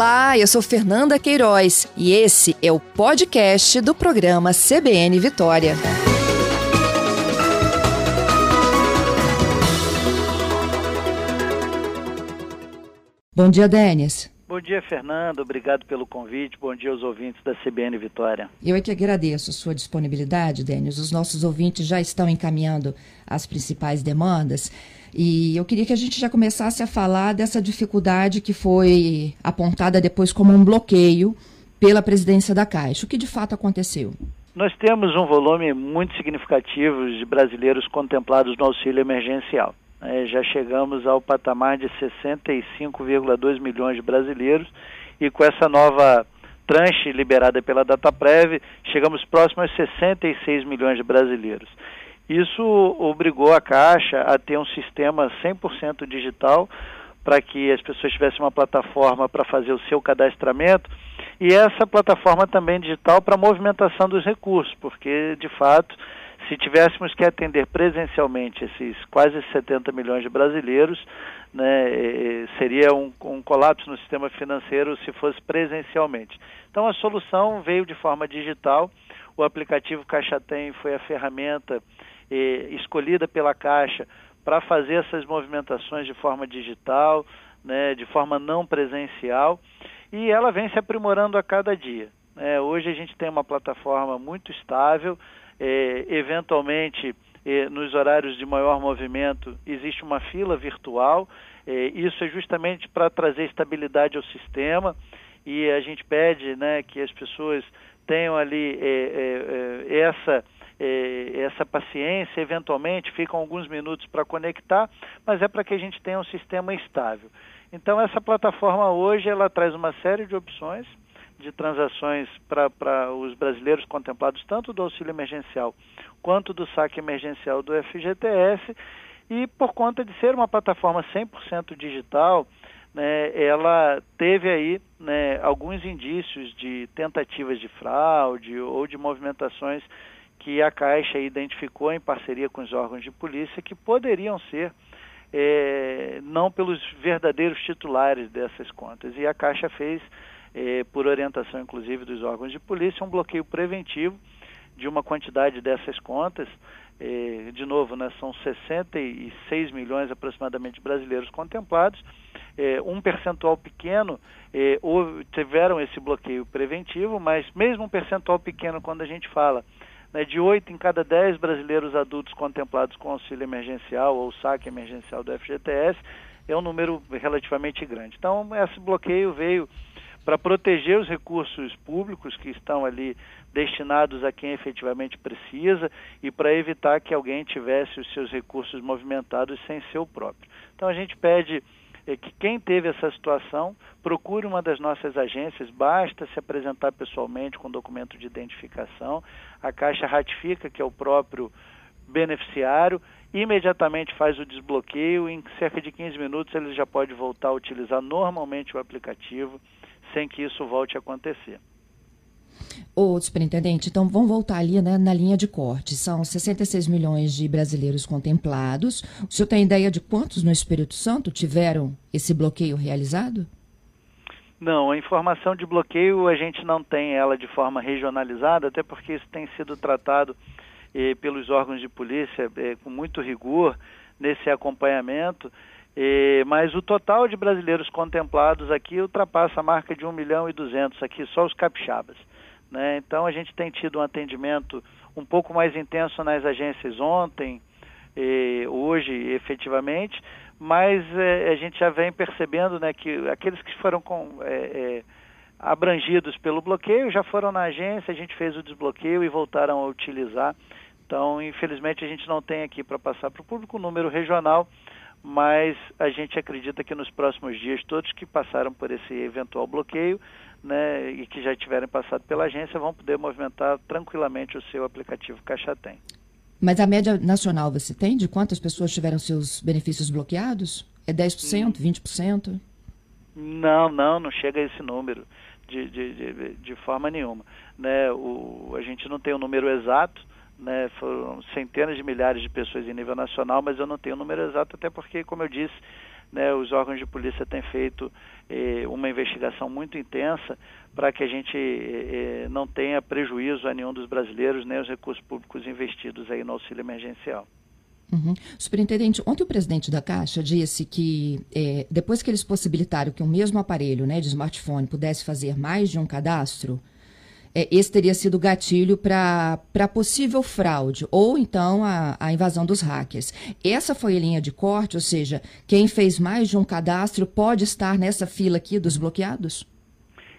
Olá, eu sou Fernanda Queiroz e esse é o podcast do programa CBN Vitória. Bom dia, Denis. Bom dia, Fernando. Obrigado pelo convite. Bom dia aos ouvintes da CBN Vitória. Eu é que agradeço a sua disponibilidade, Denis. Os nossos ouvintes já estão encaminhando as principais demandas. E eu queria que a gente já começasse a falar dessa dificuldade que foi apontada depois como um bloqueio pela presidência da Caixa. O que de fato aconteceu? Nós temos um volume muito significativo de brasileiros contemplados no auxílio emergencial. É, já chegamos ao patamar de 65,2 milhões de brasileiros e com essa nova tranche liberada pela Dataprev, chegamos próximo a 66 milhões de brasileiros. Isso obrigou a Caixa a ter um sistema 100% digital para que as pessoas tivessem uma plataforma para fazer o seu cadastramento e essa plataforma também digital para movimentação dos recursos, porque de fato se tivéssemos que atender presencialmente esses quase 70 milhões de brasileiros, né, seria um, um, colapso no sistema financeiro se fosse presencialmente. Então a solução veio de forma digital. O aplicativo Caixa Tem foi a ferramenta eh, escolhida pela Caixa para fazer essas movimentações de forma digital, né, de forma não presencial, e ela vem se aprimorando a cada dia. É, hoje a gente tem uma plataforma muito estável, é, eventualmente é, nos horários de maior movimento existe uma fila virtual. É, isso é justamente para trazer estabilidade ao sistema e a gente pede né, que as pessoas tenham ali essa essa paciência, eventualmente ficam alguns minutos para conectar, mas é para que a gente tenha um sistema estável. Então essa plataforma hoje ela traz uma série de opções de transações para os brasileiros contemplados tanto do auxílio emergencial quanto do saque emergencial do FGTS e por conta de ser uma plataforma 100% digital, né, ela teve aí né, alguns indícios de tentativas de fraude ou de movimentações que a Caixa identificou em parceria com os órgãos de polícia que poderiam ser é, não pelos verdadeiros titulares dessas contas. E a Caixa fez eh, por orientação inclusive dos órgãos de polícia, um bloqueio preventivo de uma quantidade dessas contas. Eh, de novo, né, são 66 milhões aproximadamente brasileiros contemplados. Eh, um percentual pequeno houve, tiveram esse bloqueio preventivo, mas mesmo um percentual pequeno, quando a gente fala né, de 8 em cada 10 brasileiros adultos contemplados com auxílio emergencial ou saque emergencial do FGTS, é um número relativamente grande. Então, esse bloqueio veio para proteger os recursos públicos que estão ali destinados a quem efetivamente precisa e para evitar que alguém tivesse os seus recursos movimentados sem seu próprio. Então a gente pede é, que quem teve essa situação procure uma das nossas agências, basta se apresentar pessoalmente com documento de identificação, a Caixa ratifica que é o próprio beneficiário, imediatamente faz o desbloqueio, em cerca de 15 minutos ele já pode voltar a utilizar normalmente o aplicativo sem que isso volte a acontecer. Ô, superintendente, então vamos voltar ali né, na linha de corte. São 66 milhões de brasileiros contemplados. O senhor tem ideia de quantos no Espírito Santo tiveram esse bloqueio realizado? Não, a informação de bloqueio a gente não tem ela de forma regionalizada, até porque isso tem sido tratado eh, pelos órgãos de polícia eh, com muito rigor nesse acompanhamento. E, mas o total de brasileiros contemplados aqui ultrapassa a marca de 1 milhão e 200 aqui, só os capixabas. Né? Então a gente tem tido um atendimento um pouco mais intenso nas agências ontem, e hoje efetivamente, mas é, a gente já vem percebendo né, que aqueles que foram com, é, é, abrangidos pelo bloqueio já foram na agência, a gente fez o desbloqueio e voltaram a utilizar. Então, infelizmente, a gente não tem aqui para passar para o público o número regional, mas a gente acredita que nos próximos dias todos que passaram por esse eventual bloqueio né, e que já tiverem passado pela agência vão poder movimentar tranquilamente o seu aplicativo Caixa Tem. Mas a média nacional você tem de quantas pessoas tiveram seus benefícios bloqueados? É 10%, hum. 20%? Não, não, não chega a esse número de, de, de, de forma nenhuma. Né? O, a gente não tem o um número exato, né, foram centenas de milhares de pessoas em nível nacional, mas eu não tenho o número exato, até porque, como eu disse, né, os órgãos de polícia têm feito eh, uma investigação muito intensa para que a gente eh, não tenha prejuízo a nenhum dos brasileiros, nem os recursos públicos investidos aí no auxílio emergencial. Uhum. Superintendente, ontem o presidente da Caixa disse que eh, depois que eles possibilitaram que o mesmo aparelho né, de smartphone pudesse fazer mais de um cadastro, é, esse teria sido gatilho para possível fraude ou então a, a, invasão dos hackers. Essa foi a linha de corte, ou seja, quem fez mais de um cadastro pode estar nessa fila aqui dos bloqueados?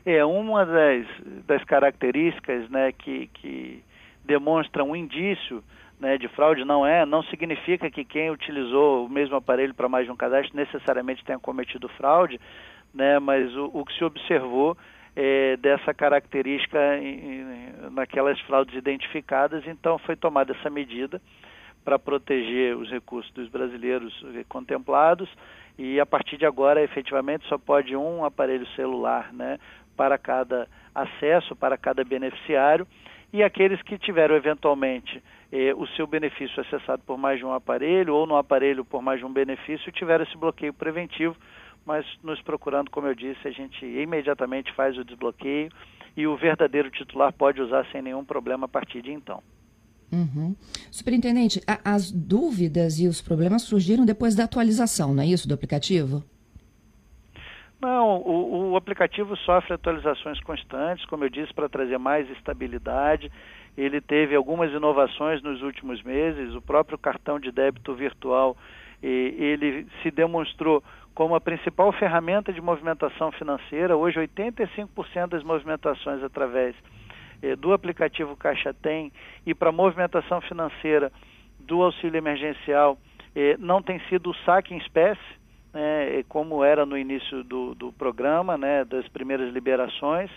É, uma das, das características né, que, que demonstra um indício né, de fraude não é, não significa que quem utilizou o mesmo aparelho para mais de um cadastro necessariamente tenha cometido fraude, né, mas o, o que se observou é, dessa característica em, naquelas fraudes identificadas, então foi tomada essa medida para proteger os recursos dos brasileiros contemplados. E a partir de agora efetivamente só pode um aparelho celular né, para cada acesso, para cada beneficiário. E aqueles que tiveram eventualmente eh, o seu benefício acessado por mais de um aparelho ou no aparelho por mais de um benefício tiveram esse bloqueio preventivo mas nos procurando, como eu disse, a gente imediatamente faz o desbloqueio e o verdadeiro titular pode usar sem nenhum problema a partir de então. Uhum. Superintendente, a, as dúvidas e os problemas surgiram depois da atualização, não é isso, do aplicativo? Não, o, o aplicativo sofre atualizações constantes, como eu disse, para trazer mais estabilidade. Ele teve algumas inovações nos últimos meses. O próprio cartão de débito virtual, ele se demonstrou como a principal ferramenta de movimentação financeira. Hoje, 85% das movimentações através eh, do aplicativo Caixa Tem e para movimentação financeira do auxílio emergencial eh, não tem sido o saque em espécie, né, como era no início do, do programa, né, das primeiras liberações,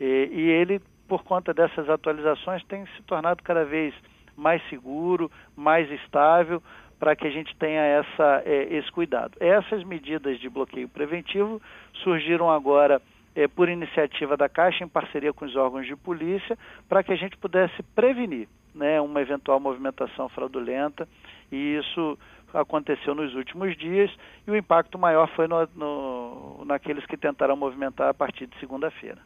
eh, e ele, por conta dessas atualizações, tem se tornado cada vez mais seguro, mais estável, para que a gente tenha essa, é, esse cuidado. Essas medidas de bloqueio preventivo surgiram agora é, por iniciativa da Caixa, em parceria com os órgãos de polícia, para que a gente pudesse prevenir né, uma eventual movimentação fraudulenta, e isso aconteceu nos últimos dias, e o impacto maior foi no, no, naqueles que tentaram movimentar a partir de segunda-feira.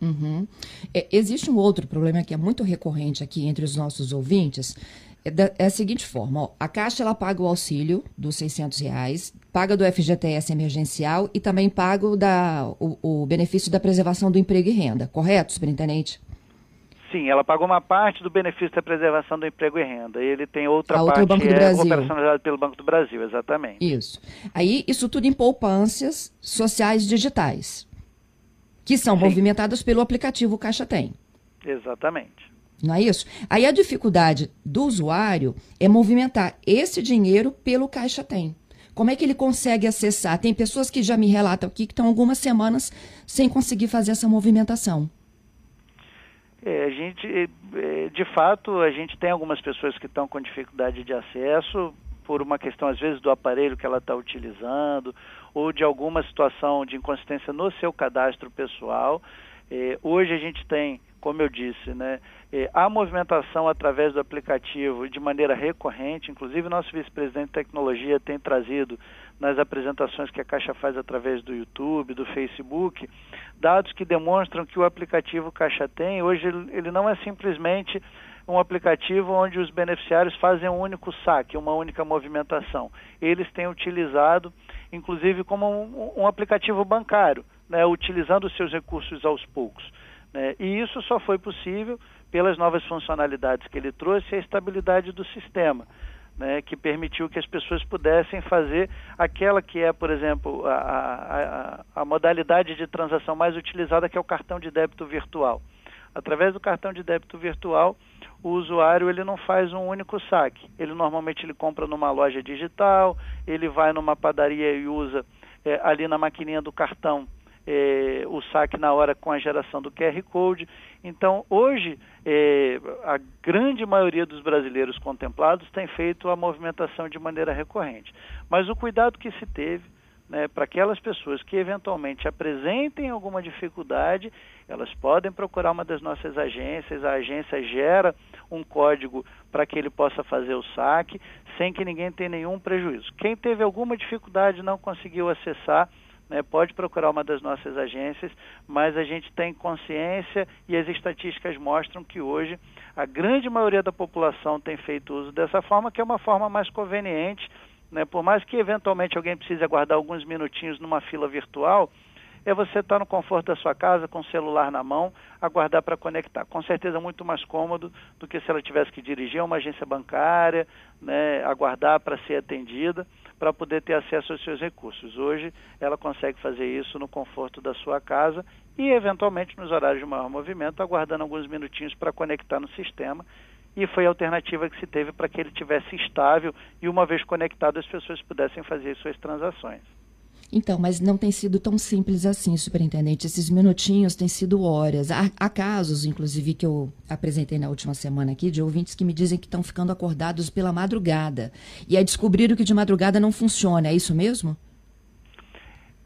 Uhum. É, existe um outro problema que é muito recorrente aqui entre os nossos ouvintes, é, da, é a seguinte forma: ó, a Caixa ela paga o auxílio dos 600 reais, paga do FGTS emergencial e também paga o, da, o, o benefício da preservação do emprego e renda, correto, superintendente? Sim, ela paga uma parte do benefício da preservação do emprego e renda. E ele tem outra a parte outra, Banco do é Brasil. operacionalizada pelo Banco do Brasil, exatamente. Isso. Aí, isso tudo em poupanças sociais digitais, que são Sim. movimentadas pelo aplicativo Caixa Tem. Exatamente. Não é isso? Aí a dificuldade do usuário é movimentar esse dinheiro pelo Caixa Tem. Como é que ele consegue acessar? Tem pessoas que já me relatam aqui que estão algumas semanas sem conseguir fazer essa movimentação. É, a gente, é, é, de fato, a gente tem algumas pessoas que estão com dificuldade de acesso por uma questão, às vezes, do aparelho que ela está utilizando ou de alguma situação de inconsistência no seu cadastro pessoal. É, hoje a gente tem como eu disse, né, é, a movimentação através do aplicativo de maneira recorrente, inclusive nosso vice-presidente de tecnologia tem trazido nas apresentações que a Caixa faz através do YouTube, do Facebook, dados que demonstram que o aplicativo Caixa tem, hoje ele não é simplesmente um aplicativo onde os beneficiários fazem um único saque, uma única movimentação. Eles têm utilizado, inclusive, como um, um aplicativo bancário, né, utilizando os seus recursos aos poucos. Né? E isso só foi possível pelas novas funcionalidades que ele trouxe e a estabilidade do sistema. Né, que permitiu que as pessoas pudessem fazer aquela que é, por exemplo, a, a, a, modalidade de transação mais utilizada, que é o cartão de débito virtual. Através do cartão de débito virtual, o usuário ele não faz um único saque. Ele normalmente ele compra numa loja digital, ele vai numa padaria e usa é, ali na maquininha do cartão é, o saque na hora com a geração do QR Code. Então, hoje, é, a grande maioria dos brasileiros contemplados tem feito a movimentação de maneira recorrente. Mas o cuidado que se teve né, para aquelas pessoas que eventualmente apresentem alguma dificuldade, elas podem procurar uma das nossas agências, a agência gera um código para que ele possa fazer o saque, sem que ninguém tenha nenhum prejuízo. Quem teve alguma dificuldade não conseguiu acessar, né, pode procurar uma das nossas agências, mas a gente tem consciência e as estatísticas mostram que hoje a grande maioria da população tem feito uso dessa forma, que é uma forma mais conveniente né? Por mais que eventualmente alguém precise aguardar alguns minutinhos numa fila virtual, é você estar no conforto da sua casa, com o celular na mão, aguardar para conectar. Com certeza muito mais cômodo do que se ela tivesse que dirigir a uma agência bancária, né, aguardar para ser atendida, para poder ter acesso aos seus recursos. Hoje ela consegue fazer isso no conforto da sua casa e, eventualmente, nos horários de maior movimento, aguardando alguns minutinhos para conectar no sistema e foi a alternativa que se teve para que ele tivesse estável e uma vez conectado as pessoas pudessem fazer suas transações. Então, mas não tem sido tão simples assim, superintendente. Esses minutinhos têm sido horas. Há, há, casos, inclusive, que eu apresentei na última semana aqui, de ouvintes que me dizem que estão ficando acordados pela madrugada. E aí descobriram que de madrugada não funciona. É isso mesmo?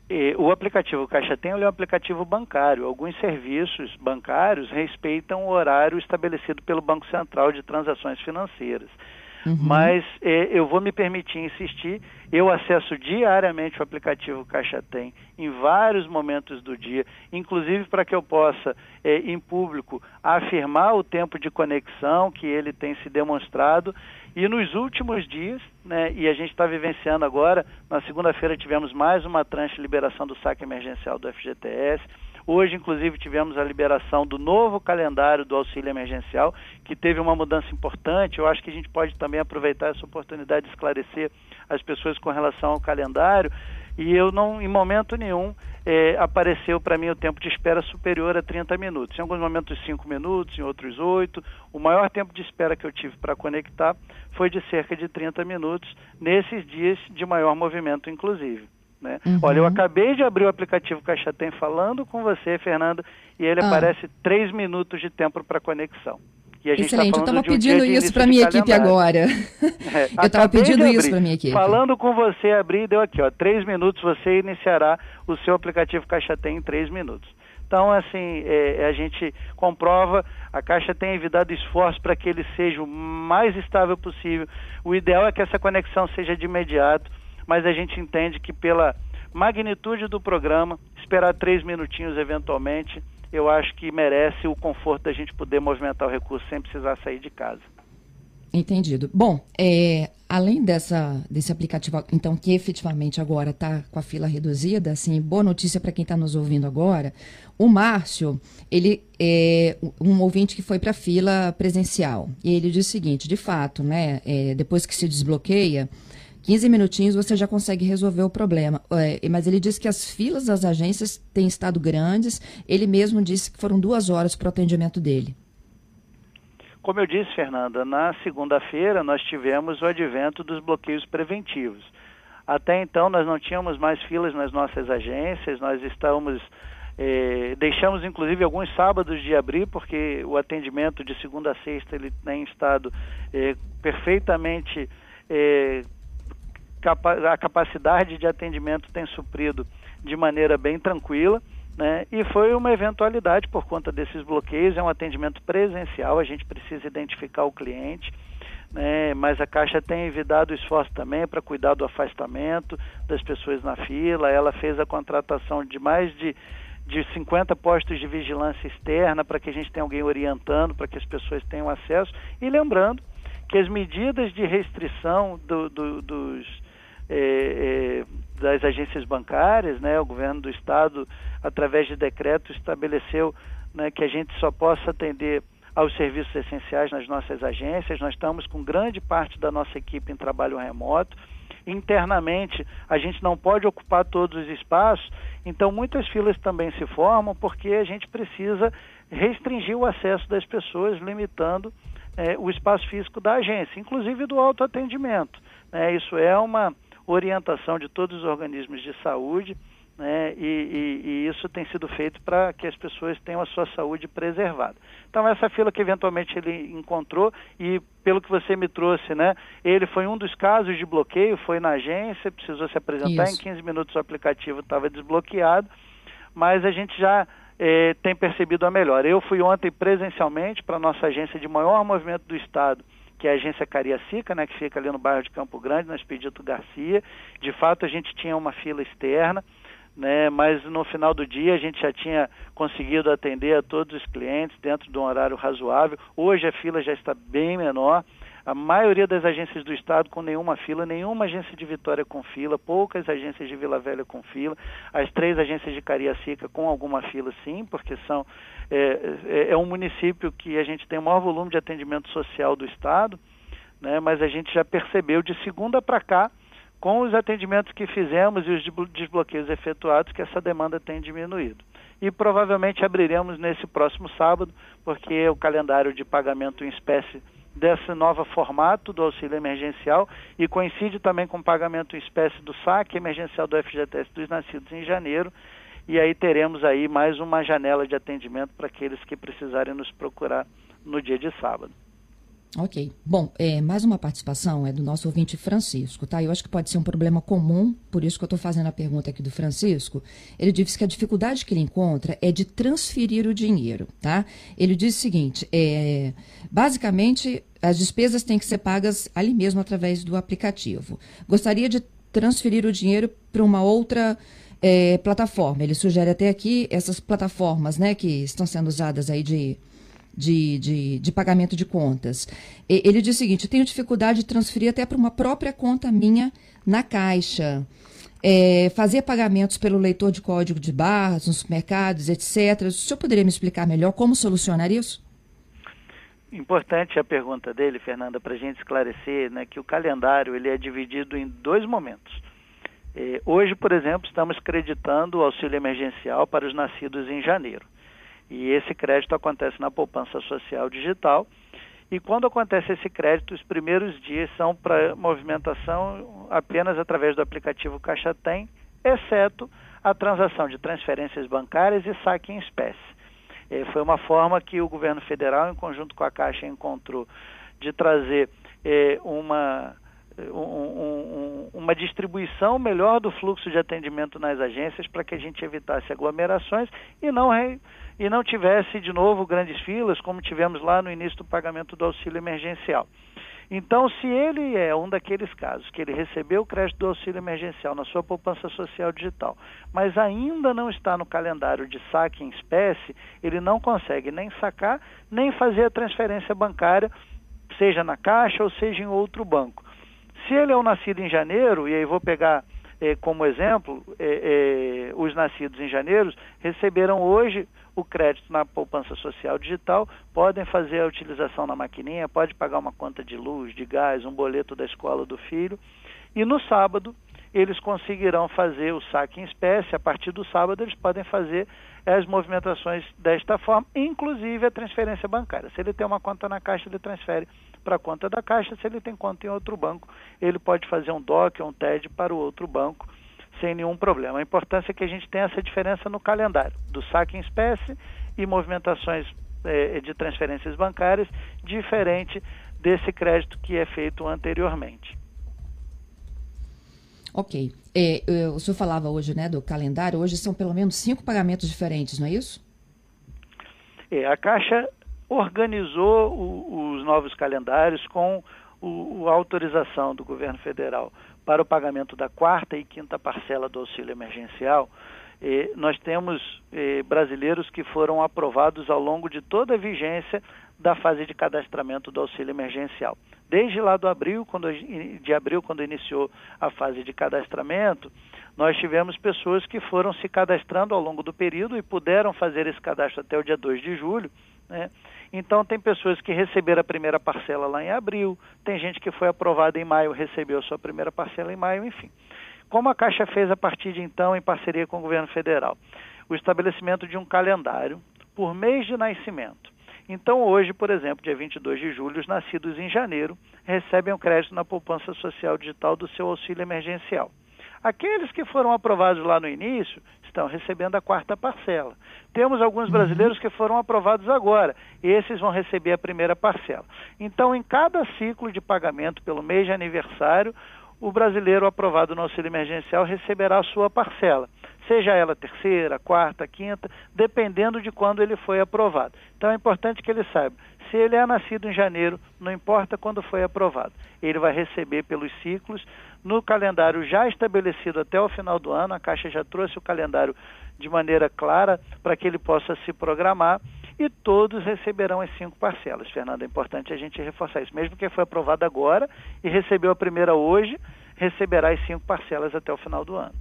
E o aplicativo Caixa Tem é um aplicativo bancário. Alguns serviços bancários respeitam o horário estabelecido pelo Banco Central de Transações Financeiras. Uhum. Mas eh, eu vou me permitir insistir, eu acesso diariamente o aplicativo Caixa Tem em vários momentos do dia, inclusive para que eu possa, eh, em público, afirmar o tempo de conexão que ele tem se demonstrado. E nos últimos dias, né, e a gente está vivenciando agora, na segunda-feira tivemos mais uma tranche de liberação do saque emergencial do FGTS. Hoje, inclusive, tivemos a liberação do novo calendário do auxílio emergencial, que teve uma mudança importante. Eu acho que a gente pode também aproveitar essa oportunidade de esclarecer as pessoas com relação ao calendário. E eu não, em momento nenhum, é, apareceu para mim o tempo de espera superior a 30 minutos. Em alguns momentos 5 minutos, em outros 8. O maior tempo de espera que eu tive para conectar foi de cerca de 30 minutos, nesses dias de maior movimento, inclusive. Né? Uhum. Olha, eu acabei de abrir o aplicativo Caixa Tem falando com você, Fernando, e ele ah. aparece três minutos de tempo para conexão. E tá Excelente, tá eu estava pedindo isso para minha equipe agora. É, eu estava pedindo isso para minha equipe. Falando com você, abri deu aqui, ó, três minutos, você iniciará o seu aplicativo Caixa Tem em três minutos. Então, assim, é, a gente comprova, a Caixa tem evitado esforço para que ele seja o mais estável possível. O ideal é que essa conexão seja de imediato mas a gente entende que pela magnitude do programa, esperar três minutinhos eventualmente, eu acho que merece o conforto da gente poder movimentar o recurso sem precisar sair de casa. Entendido. Bom, é, além dessa, desse aplicativo, então, que efetivamente agora está com a fila reduzida, assim, boa notícia para quem está nos ouvindo agora, o Márcio, ele é um ouvinte que foi para a fila presencial, e ele diz o seguinte, de fato, né, é, depois que se desbloqueia, 15 minutinhos você já consegue resolver o problema. É, mas ele disse que as filas das agências têm estado grandes. Ele mesmo disse que foram duas horas para o atendimento dele. Como eu disse, Fernanda, na segunda-feira nós tivemos o advento dos bloqueios preventivos. Até então nós não tínhamos mais filas nas nossas agências, nós estamos eh, deixamos inclusive alguns sábados de abrir, porque o atendimento de segunda a sexta ele tem estado eh, perfeitamente eh, a capacidade de atendimento tem suprido de maneira bem tranquila. Né? E foi uma eventualidade por conta desses bloqueios, é um atendimento presencial, a gente precisa identificar o cliente, né? mas a Caixa tem evitado esforço também para cuidar do afastamento das pessoas na fila, ela fez a contratação de mais de, de 50 postos de vigilância externa para que a gente tenha alguém orientando, para que as pessoas tenham acesso, e lembrando que as medidas de restrição do, do, dos é, é, das agências bancárias, né, o governo do estado, através de decreto, estabeleceu né, que a gente só possa atender aos serviços essenciais nas nossas agências. Nós estamos com grande parte da nossa equipe em trabalho remoto. Internamente, a gente não pode ocupar todos os espaços, então muitas filas também se formam porque a gente precisa restringir o acesso das pessoas, limitando é, o espaço físico da agência, inclusive do autoatendimento. Né? Isso é uma orientação de todos os organismos de saúde né? E, e, e, isso tem sido feito para que as pessoas tenham a sua saúde preservada. Então essa fila que eventualmente ele encontrou e pelo que você me trouxe, né? Ele foi um dos casos de bloqueio, foi na agência, precisou se apresentar isso. em 15 minutos o aplicativo estava desbloqueado, mas a gente já eh, tem percebido a melhor. Eu fui ontem presencialmente para a nossa agência de maior movimento do estado que é a agência Cariacica, né, que fica ali no bairro de Campo Grande, na Expedito Garcia. De fato, a gente tinha uma fila externa, né, mas no final do dia a gente já tinha conseguido atender a todos os clientes dentro de um horário razoável. Hoje a fila já está bem menor. A maioria das agências do estado com nenhuma fila, nenhuma agência de Vitória com fila, poucas agências de Vila Velha com fila, as três agências de Cariacica com alguma fila sim, porque são é, é, é um município que a gente tem o maior volume de atendimento social do estado, né, mas a gente já percebeu de segunda para cá com os atendimentos que fizemos e os desbloqueios efetuados, que essa demanda tem diminuído. E provavelmente abriremos nesse próximo sábado, porque o calendário de pagamento em espécie desse novo formato do auxílio emergencial e coincide também com o pagamento em espécie do saque emergencial do FGTS dos nascidos em janeiro. E aí teremos aí mais uma janela de atendimento para aqueles que precisarem nos procurar no dia de sábado. Ok. Bom, é, mais uma participação é do nosso ouvinte Francisco, tá? Eu acho que pode ser um problema comum, por isso que eu estou fazendo a pergunta aqui do Francisco. Ele disse que a dificuldade que ele encontra é de transferir o dinheiro, tá? Ele diz o seguinte: é, basicamente, as despesas têm que ser pagas ali mesmo através do aplicativo. Gostaria de transferir o dinheiro para uma outra é, plataforma. Ele sugere até aqui essas plataformas, né, que estão sendo usadas aí de de, de, de pagamento de contas. E, ele diz o seguinte: tenho dificuldade de transferir até para uma própria conta minha na Caixa. É, fazer pagamentos pelo leitor de código de barras, nos supermercados, etc. O senhor poderia me explicar melhor como solucionar isso? Importante a pergunta dele, Fernanda, para a gente esclarecer né, que o calendário ele é dividido em dois momentos. É, hoje, por exemplo, estamos creditando o auxílio emergencial para os nascidos em janeiro. E esse crédito acontece na poupança social digital. E quando acontece esse crédito, os primeiros dias são para movimentação apenas através do aplicativo Caixa Tem, exceto a transação de transferências bancárias e saque em espécie. E foi uma forma que o governo federal, em conjunto com a Caixa, encontrou de trazer eh, uma, um, um, uma distribuição melhor do fluxo de atendimento nas agências para que a gente evitasse aglomerações e não e não tivesse de novo grandes filas, como tivemos lá no início do pagamento do auxílio emergencial. Então, se ele é um daqueles casos que ele recebeu o crédito do auxílio emergencial na sua poupança social digital, mas ainda não está no calendário de saque em espécie, ele não consegue nem sacar, nem fazer a transferência bancária, seja na Caixa ou seja em outro banco. Se ele é um nascido em janeiro, e aí vou pegar eh, como exemplo, eh, eh, os nascidos em janeiro receberam hoje o crédito na poupança social digital, podem fazer a utilização na maquininha, pode pagar uma conta de luz, de gás, um boleto da escola do filho. E no sábado, eles conseguirão fazer o saque em espécie. A partir do sábado, eles podem fazer as movimentações desta forma, inclusive a transferência bancária. Se ele tem uma conta na Caixa, ele transfere para a conta da Caixa. Se ele tem conta em outro banco, ele pode fazer um DOC ou um TED para o outro banco sem nenhum problema. A importância é que a gente tenha essa diferença no calendário do saque em espécie e movimentações eh, de transferências bancárias, diferente desse crédito que é feito anteriormente. Ok. É, o senhor falava hoje né, do calendário, hoje são pelo menos cinco pagamentos diferentes, não é isso? É, a Caixa organizou o, os novos calendários com o, a autorização do governo federal para o pagamento da quarta e quinta parcela do auxílio emergencial, eh, nós temos eh, brasileiros que foram aprovados ao longo de toda a vigência da fase de cadastramento do auxílio emergencial. Desde lá do abril, quando, de abril, quando iniciou a fase de cadastramento, nós tivemos pessoas que foram se cadastrando ao longo do período e puderam fazer esse cadastro até o dia 2 de julho, né? Então, tem pessoas que receberam a primeira parcela lá em abril, tem gente que foi aprovada em maio, recebeu a sua primeira parcela em maio, enfim. Como a Caixa fez a partir de então, em parceria com o governo federal? O estabelecimento de um calendário por mês de nascimento. Então, hoje, por exemplo, dia 22 de julho, os nascidos em janeiro recebem o crédito na poupança social digital do seu auxílio emergencial. Aqueles que foram aprovados lá no início estão recebendo a quarta parcela. Temos alguns uhum. brasileiros que foram aprovados agora, esses vão receber a primeira parcela. Então, em cada ciclo de pagamento pelo mês de aniversário, o brasileiro aprovado no auxílio emergencial receberá a sua parcela, seja ela terceira, quarta, quinta, dependendo de quando ele foi aprovado. Então é importante que ele saiba, se ele é nascido em janeiro, não importa quando foi aprovado, ele vai receber pelos ciclos no calendário já estabelecido até o final do ano, a Caixa já trouxe o calendário de maneira clara para que ele possa se programar e todos receberão as cinco parcelas. Fernando, é importante a gente reforçar isso. Mesmo quem foi aprovado agora e recebeu a primeira hoje, receberá as cinco parcelas até o final do ano.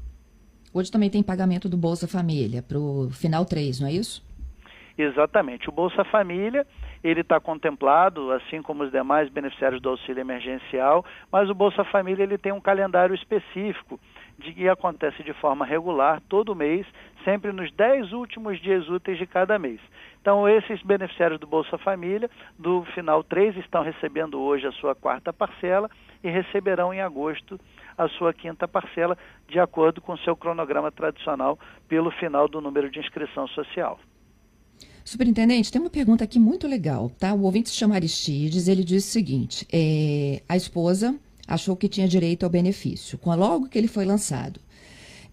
Hoje também tem pagamento do Bolsa Família para o final 3, não é isso? Exatamente. O Bolsa Família, ele está contemplado, assim como os demais beneficiários do auxílio emergencial, mas o Bolsa Família ele tem um calendário específico de que acontece de forma regular todo mês, sempre nos 10 últimos dias úteis de cada mês. Então, esses beneficiários do Bolsa Família, do final 3, estão recebendo hoje a sua quarta parcela e receberão em agosto a sua quinta parcela, de acordo com seu cronograma tradicional, pelo final do número de inscrição social. Superintendente, tem uma pergunta aqui muito legal, tá? O ouvinte se chama Aristides, ele diz o seguinte: é, a esposa achou que tinha direito ao benefício, logo que ele foi lançado.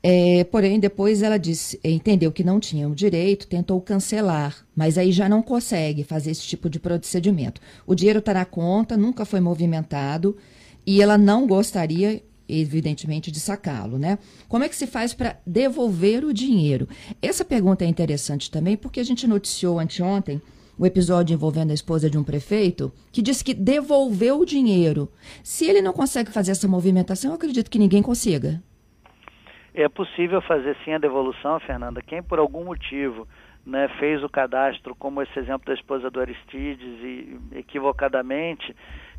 É, porém, depois ela disse, entendeu que não tinha o direito, tentou cancelar, mas aí já não consegue fazer esse tipo de procedimento. O dinheiro está na conta, nunca foi movimentado e ela não gostaria, evidentemente, de sacá-lo, né? Como é que se faz para devolver o dinheiro? Essa pergunta é interessante também porque a gente noticiou anteontem o episódio envolvendo a esposa de um prefeito, que disse que devolveu o dinheiro. Se ele não consegue fazer essa movimentação, eu acredito que ninguém consiga. É possível fazer sim a devolução, Fernanda. Quem por algum motivo né, fez o cadastro, como esse exemplo da esposa do Aristides, e equivocadamente,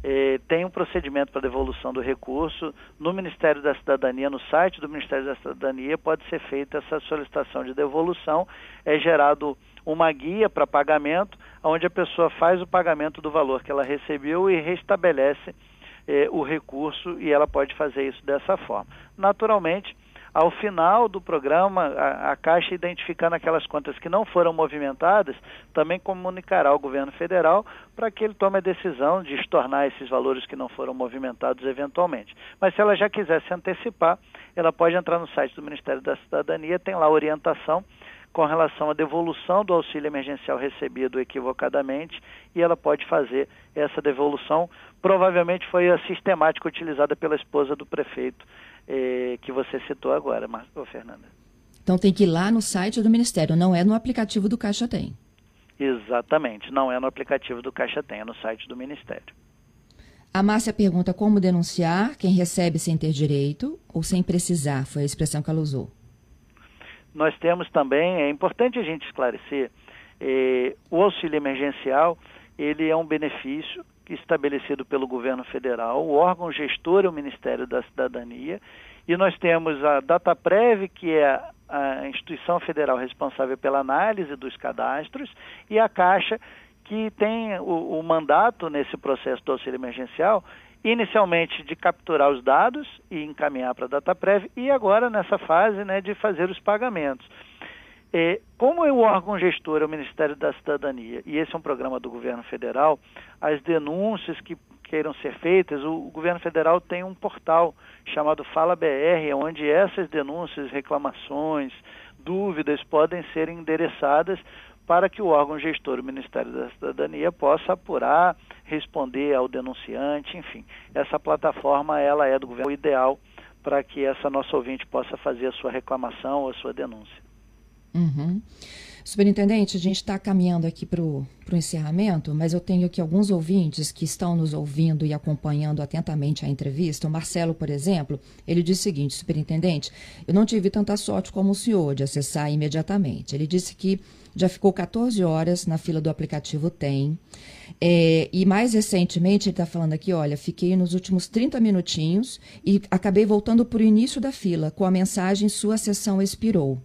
eh, tem um procedimento para devolução do recurso no Ministério da Cidadania, no site do Ministério da Cidadania, pode ser feita essa solicitação de devolução, é gerado uma guia para pagamento, onde a pessoa faz o pagamento do valor que ela recebeu e restabelece eh, o recurso e ela pode fazer isso dessa forma. Naturalmente, ao final do programa, a, a, Caixa identificando aquelas contas que não foram movimentadas, também comunicará ao governo federal para que ele tome a decisão de estornar esses valores que não foram movimentados eventualmente. Mas se ela já quiser se antecipar, ela pode entrar no site do Ministério da Cidadania, tem lá orientação com relação à devolução do auxílio emergencial recebido equivocadamente e ela pode fazer essa devolução. Provavelmente foi a sistemática utilizada pela esposa do prefeito eh, que você citou agora, Marco Fernanda. Então tem que ir lá no site do Ministério, não é no aplicativo do Caixa Tem. Exatamente, não é no aplicativo do Caixa Tem, é no site do Ministério. A Márcia pergunta como denunciar quem recebe sem ter direito ou sem precisar, foi a expressão que ela usou. Nós temos também, é importante a gente esclarecer, eh, o auxílio emergencial, ele é um benefício estabelecido pelo governo federal, o órgão gestor é o Ministério da Cidadania, e nós temos a DataPrev, que é a instituição federal responsável pela análise dos cadastros, e a Caixa, que tem o, o mandato nesse processo do auxílio emergencial, inicialmente de capturar os dados e encaminhar para a DataPrev, e agora nessa fase né, de fazer os pagamentos. É, como é o órgão gestor é o Ministério da Cidadania, e esse é um programa do governo federal, as denúncias que queiram ser feitas, o, o governo federal tem um portal chamado Fala BR, onde essas denúncias, reclamações, dúvidas podem ser endereçadas para que o órgão gestor, o Ministério da Cidadania, possa apurar, responder ao denunciante, enfim. Essa plataforma ela é do governo ideal para que essa nossa ouvinte possa fazer a sua reclamação ou a sua denúncia. Uhum. Superintendente, a gente está caminhando aqui para o encerramento, mas eu tenho aqui alguns ouvintes que estão nos ouvindo e acompanhando atentamente a entrevista. O Marcelo, por exemplo, ele diz o seguinte: Superintendente, eu não tive tanta sorte como o senhor de acessar imediatamente. Ele disse que já ficou 14 horas na fila do aplicativo Tem. É, e mais recentemente, ele está falando aqui: olha, fiquei nos últimos 30 minutinhos e acabei voltando para o início da fila com a mensagem: sua sessão expirou.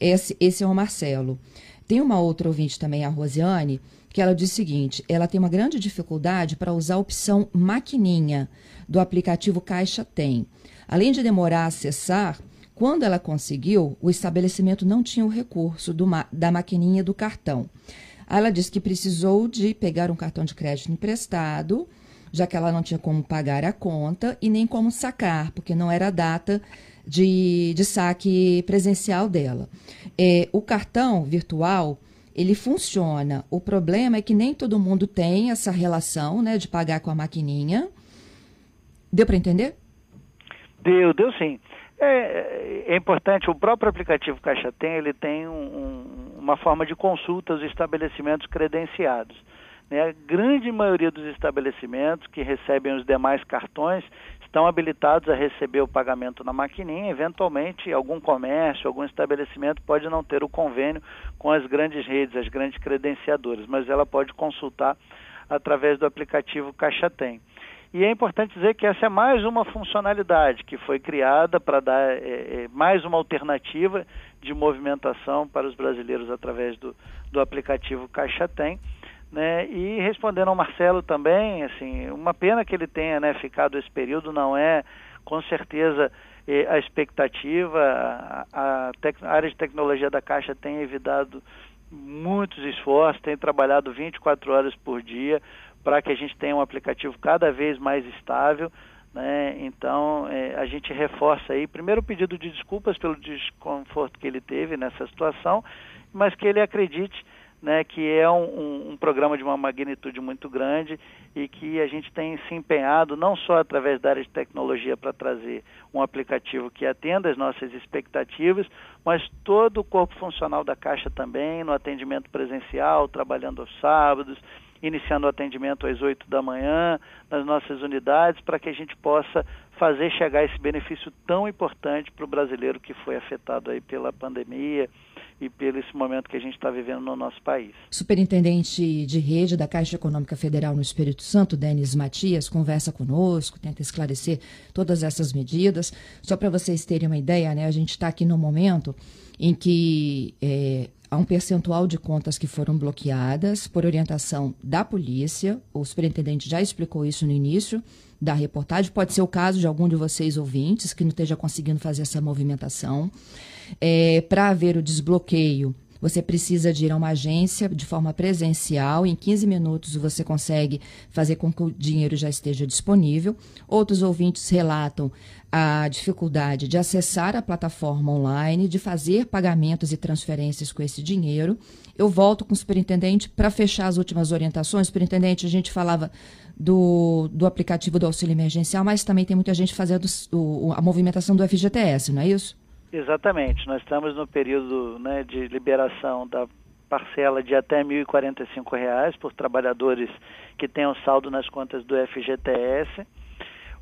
Esse, esse é o Marcelo. Tem uma outra ouvinte também, a Rosiane, que ela diz o seguinte: ela tem uma grande dificuldade para usar a opção maquininha do aplicativo Caixa Tem. Além de demorar a acessar, quando ela conseguiu, o estabelecimento não tinha o recurso ma da maquininha do cartão. Ela disse que precisou de pegar um cartão de crédito emprestado, já que ela não tinha como pagar a conta e nem como sacar, porque não era a data de, de saque presencial dela. É, o cartão virtual ele funciona. O problema é que nem todo mundo tem essa relação, né, de pagar com a maquininha. Deu para entender? Deu, deu sim. É, é, importante, o próprio aplicativo Caixa Tem, ele tem um, uma forma de consulta aos estabelecimentos credenciados. Né? A grande maioria dos estabelecimentos que recebem os demais cartões estão habilitados a receber o pagamento na maquininha. Eventualmente, algum comércio, algum estabelecimento pode não ter o convênio com as grandes redes, as grandes credenciadoras, mas ela pode consultar através do aplicativo Caixa Tem. E é importante dizer que essa é mais uma funcionalidade que foi criada para dar é, mais uma alternativa de movimentação para os brasileiros através do, do aplicativo Caixa Tem. Né? E respondendo ao Marcelo também, assim, uma pena que ele tenha né, ficado esse período, não é com certeza é, a expectativa, a, a, área de tecnologia da Caixa tem evitado muitos esforços, tem trabalhado 24 horas por dia para que a gente tenha um aplicativo cada vez mais estável. Né? Então, é, a gente reforça aí, primeiro, o pedido de desculpas pelo desconforto que ele teve nessa situação, mas que ele acredite né, que é um, um, um, programa de uma magnitude muito grande e que a gente tem se empenhado não só através da área de tecnologia para trazer um aplicativo que atenda às nossas expectativas, mas todo o corpo funcional da Caixa também, no atendimento presencial, trabalhando aos sábados, iniciando o atendimento às 8 da manhã nas nossas unidades, para que a gente possa fazer chegar esse benefício tão importante para o brasileiro que foi afetado aí pela pandemia e pelo esse momento que a gente está vivendo no nosso país. Superintendente de rede da Caixa Econômica Federal no Espírito Santo, Denis Matias, conversa conosco, tenta esclarecer todas essas medidas. Só para vocês terem uma ideia, né, a gente está aqui no momento em que é, há um percentual de contas que foram bloqueadas por orientação da polícia. O superintendente já explicou isso no início da reportagem. Pode ser o caso de algum de vocês ouvintes que não esteja conseguindo fazer essa movimentação. É, Para haver o desbloqueio, você precisa de ir a uma agência de forma presencial. Em 15 minutos você consegue fazer com que o dinheiro já esteja disponível. Outros ouvintes relatam a dificuldade de acessar a plataforma online, de fazer pagamentos e transferências com esse dinheiro. Eu volto com o superintendente para fechar as últimas orientações. Superintendente, a gente falava do, do aplicativo do auxílio emergencial, mas também tem muita gente fazendo o, a movimentação do FGTS, não é isso? Exatamente. Nós estamos no período né, de liberação da parcela de até R$ 1.045 por trabalhadores que tenham saldo nas contas do FGTS.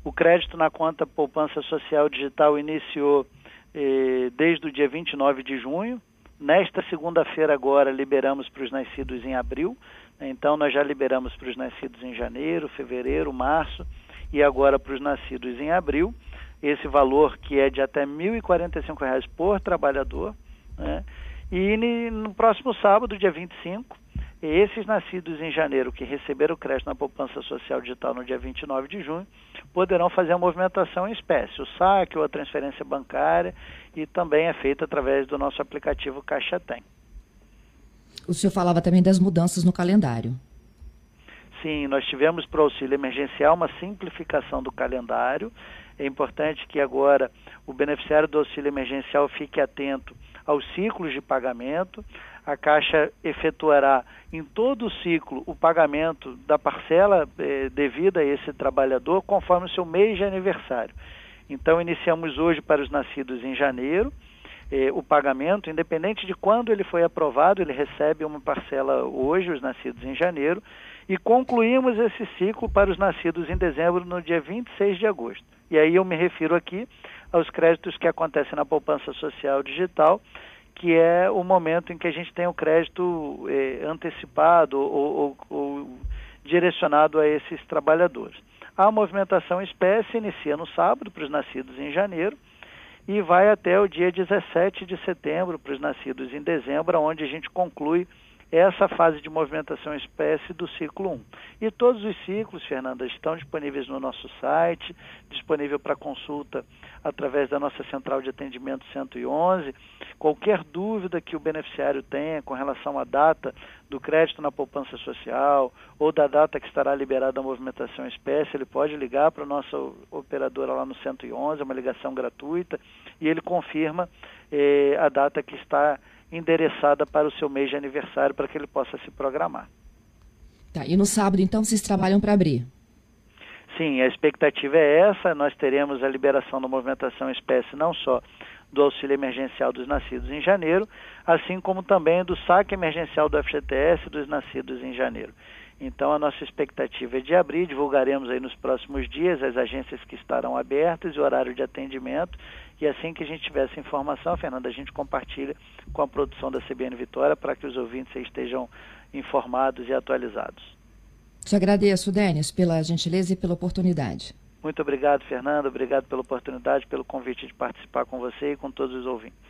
O crédito na conta Poupança Social Digital iniciou eh, desde o dia 29 de junho. Nesta segunda-feira agora liberamos para os nascidos em abril. Então nós já liberamos para os nascidos em janeiro, fevereiro, março e agora para os nascidos em abril esse valor que é de até R$ 1.045 por trabalhador. Né? E no próximo sábado, dia 25, esses nascidos em janeiro que receberam o crédito na poupança social digital no dia 29 de junho poderão fazer a movimentação em espécie, o saque ou a transferência bancária e também é feita através do nosso aplicativo Caixa Tem. O senhor falava também das mudanças no calendário. Sim, nós tivemos para o auxílio emergencial uma simplificação do calendário é importante que agora o beneficiário do auxílio emergencial fique atento aos ciclos de pagamento. A Caixa efetuará em todo o ciclo o pagamento da parcela eh, devida a esse trabalhador conforme o seu mês de aniversário. Então, iniciamos hoje para os nascidos em janeiro. Eh, o pagamento, independente de quando ele foi aprovado, ele recebe uma parcela hoje, os nascidos em janeiro, e concluímos esse ciclo para os nascidos em dezembro no dia 26 de agosto. E aí eu me refiro aqui aos créditos que acontecem na poupança social digital, que é o momento em que a gente tem o crédito eh, antecipado ou, ou, ou, direcionado a esses trabalhadores. A movimentação espécie inicia no sábado para os nascidos em janeiro e vai até o dia 17 de setembro para os nascidos em dezembro, onde a gente conclui essa fase de movimentação espécie do ciclo 1. E todos os ciclos, Fernanda, estão disponíveis no nosso site, disponível para consulta através da nossa central de atendimento 111. Qualquer dúvida que o beneficiário tenha com relação à data do crédito na poupança social ou da data que estará liberada a movimentação espécie, ele pode ligar para a nossa operadora lá no 111, é uma ligação gratuita, e ele confirma eh, a data que está endereçada para o seu mês de aniversário para que ele possa se programar. Tá, e no sábado, então, vocês trabalham para abrir? Sim, a expectativa é essa. Nós teremos a liberação da movimentação espécie não só do auxílio emergencial dos nascidos em janeiro, assim como também do saque emergencial do FGTS dos nascidos em janeiro. Então a nossa expectativa é de abrir, divulgaremos aí nos próximos dias as agências que estarão abertas e o horário de atendimento. E assim que a gente tiver essa informação, Fernanda, a gente compartilha com a produção da CBN Vitória para que os ouvintes estejam informados e atualizados. Te agradeço, Denis, pela gentileza e pela oportunidade. Muito obrigado, Fernanda. Obrigado pela oportunidade, pelo convite de participar com você e com todos os ouvintes.